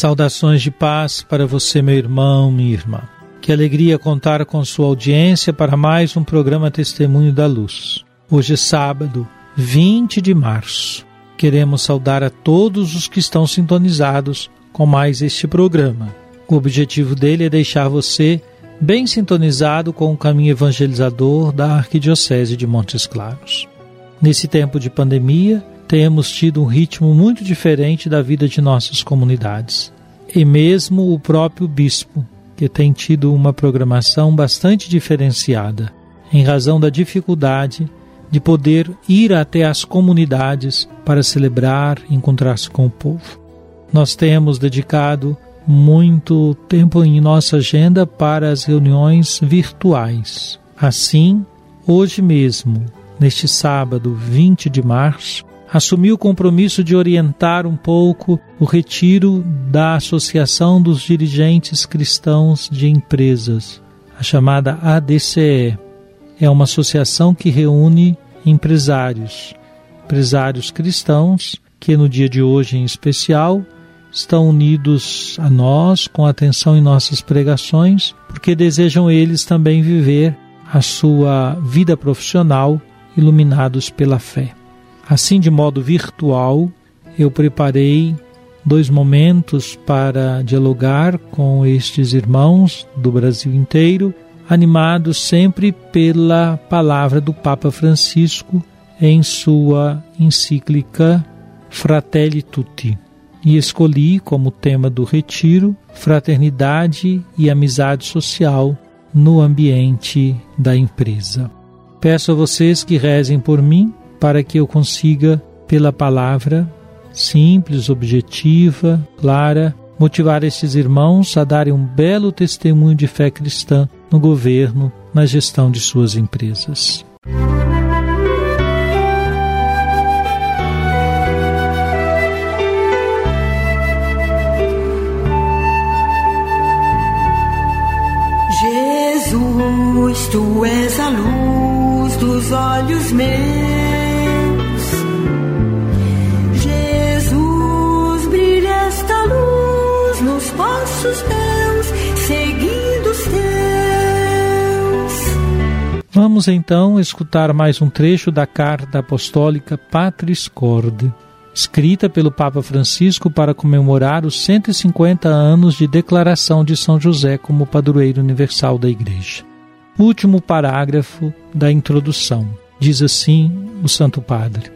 Saudações de paz para você, meu irmão, minha irmã. Que alegria contar com sua audiência para mais um programa Testemunho da Luz. Hoje é sábado, 20 de março. Queremos saudar a todos os que estão sintonizados com mais este programa. O objetivo dele é deixar você bem sintonizado com o caminho evangelizador da Arquidiocese de Montes Claros. Nesse tempo de pandemia, temos tido um ritmo muito diferente da vida de nossas comunidades. E mesmo o próprio bispo, que tem tido uma programação bastante diferenciada, em razão da dificuldade de poder ir até as comunidades para celebrar, encontrar-se com o povo. Nós temos dedicado muito tempo em nossa agenda para as reuniões virtuais. Assim, hoje mesmo, neste sábado 20 de março, assumi o compromisso de orientar um pouco o retiro da Associação dos Dirigentes Cristãos de Empresas, a chamada ADCE. É uma associação que reúne empresários, empresários cristãos que no dia de hoje em especial estão unidos a nós com atenção em nossas pregações, porque desejam eles também viver a sua vida profissional iluminados pela fé. Assim, de modo virtual, eu preparei dois momentos para dialogar com estes irmãos do Brasil inteiro, animados sempre pela palavra do Papa Francisco em sua encíclica Fratelli Tutti. E escolhi como tema do retiro fraternidade e amizade social no ambiente da empresa. Peço a vocês que rezem por mim para que eu consiga, pela palavra simples, objetiva, clara, motivar estes irmãos a darem um belo testemunho de fé cristã no governo, na gestão de suas empresas. Jesus, tu és a luz dos olhos meus. Vamos então escutar mais um trecho da carta apostólica Patris Corde, escrita pelo Papa Francisco para comemorar os 150 anos de declaração de São José como padroeiro universal da Igreja. Último parágrafo da introdução. Diz assim o Santo Padre.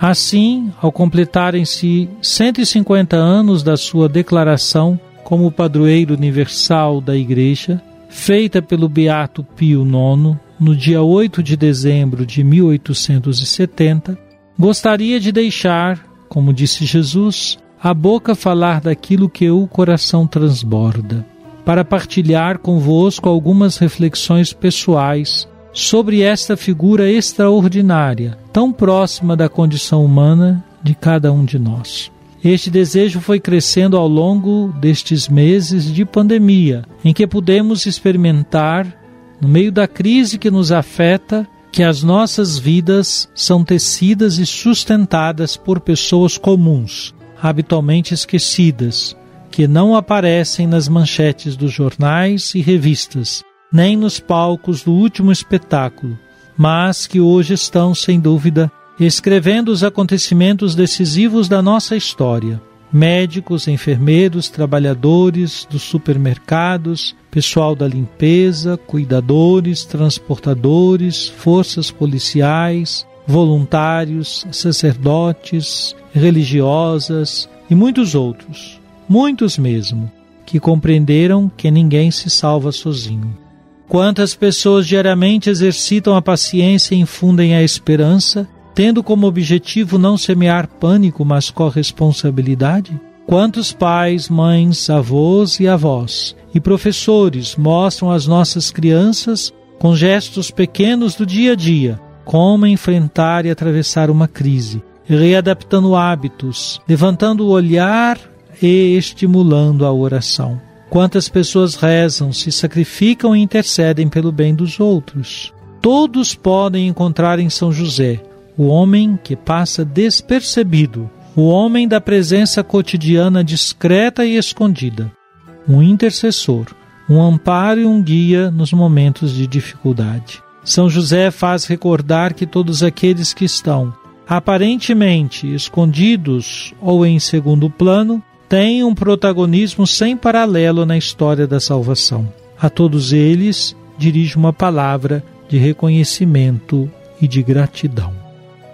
Assim, ao completarem-se 150 anos da sua declaração como padroeiro universal da Igreja, feita pelo Beato Pio IX no dia 8 de dezembro de 1870, gostaria de deixar, como disse Jesus, a boca falar daquilo que o coração transborda, para partilhar convosco algumas reflexões pessoais sobre esta figura extraordinária, tão próxima da condição humana de cada um de nós. Este desejo foi crescendo ao longo destes meses de pandemia, em que pudemos experimentar, no meio da crise que nos afeta, que as nossas vidas são tecidas e sustentadas por pessoas comuns, habitualmente esquecidas, que não aparecem nas manchetes dos jornais e revistas, nem nos palcos do último espetáculo, mas que hoje estão, sem dúvida, escrevendo os acontecimentos decisivos da nossa história. Médicos, enfermeiros, trabalhadores dos supermercados, pessoal da limpeza, cuidadores, transportadores, forças policiais, voluntários, sacerdotes, religiosas e muitos outros, muitos mesmo, que compreenderam que ninguém se salva sozinho. Quantas pessoas diariamente exercitam a paciência e infundem a esperança, tendo como objetivo não semear pânico, mas corresponsabilidade? Quantos pais, mães, avós e avós e professores mostram às nossas crianças, com gestos pequenos do dia a dia, como enfrentar e atravessar uma crise, readaptando hábitos, levantando o olhar e estimulando a oração. Quantas pessoas rezam, se sacrificam e intercedem pelo bem dos outros. Todos podem encontrar em São José o homem que passa despercebido, o homem da presença cotidiana discreta e escondida, um intercessor, um amparo e um guia nos momentos de dificuldade. São José faz recordar que todos aqueles que estão aparentemente escondidos ou em segundo plano têm um protagonismo sem paralelo na história da salvação. A todos eles dirige uma palavra de reconhecimento e de gratidão.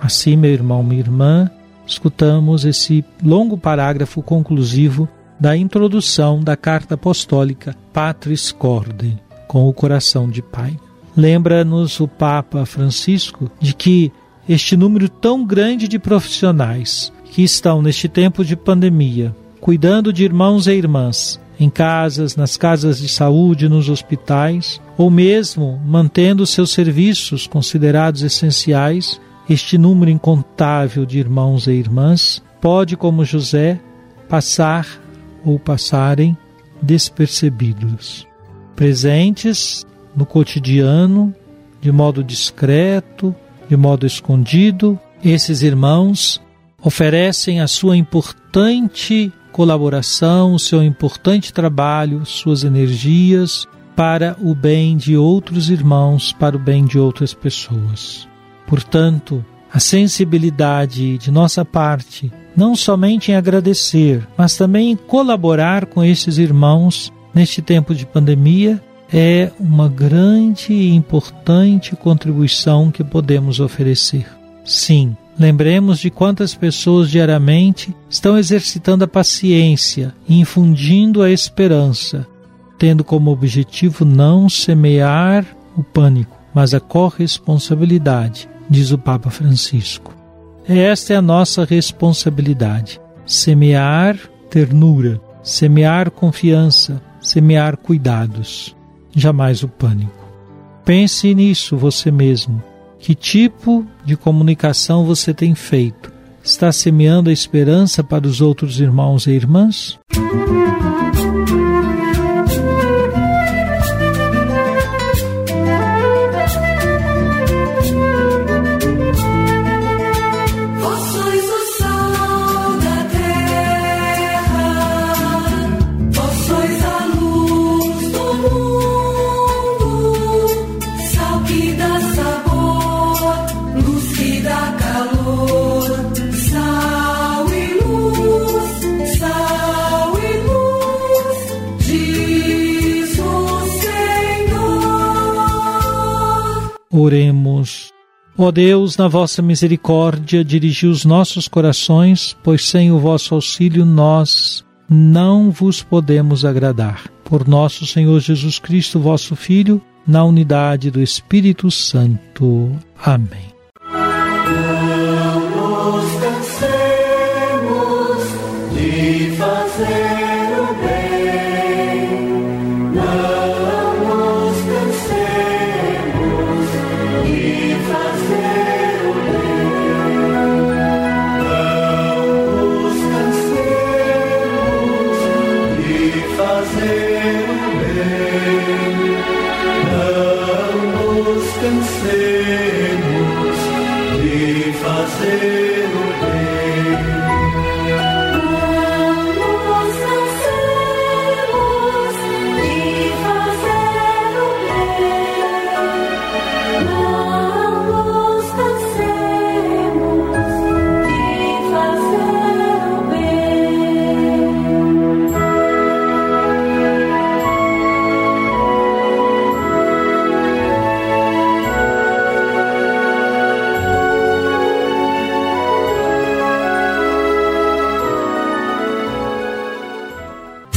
Assim, meu irmão, minha irmã, escutamos esse longo parágrafo conclusivo da introdução da carta apostólica Patris Corde, com o coração de Pai. Lembra-nos o Papa Francisco de que este número tão grande de profissionais que estão neste tempo de pandemia, cuidando de irmãos e irmãs, em casas, nas casas de saúde, nos hospitais, ou mesmo mantendo seus serviços considerados essenciais, este número incontável de irmãos e irmãs pode, como José, passar ou passarem despercebidos, presentes no cotidiano, de modo discreto, de modo escondido, esses irmãos oferecem a sua importante colaboração, o seu importante trabalho, suas energias para o bem de outros irmãos, para o bem de outras pessoas. Portanto, a sensibilidade de nossa parte, não somente em agradecer, mas também em colaborar com esses irmãos neste tempo de pandemia é uma grande e importante contribuição que podemos oferecer. Sim, lembremos de quantas pessoas diariamente estão exercitando a paciência e infundindo a esperança, tendo como objetivo não semear o pânico, mas a corresponsabilidade, diz o Papa Francisco. Esta é a nossa responsabilidade: semear ternura, semear confiança, semear cuidados jamais o pânico. Pense nisso você mesmo. Que tipo de comunicação você tem feito? Está semeando a esperança para os outros irmãos e irmãs? Música Oremos. Ó Deus, na vossa misericórdia, dirigi os nossos corações, pois sem o vosso auxílio nós não vos podemos agradar. Por nosso Senhor Jesus Cristo, vosso Filho, na unidade do Espírito Santo. Amém.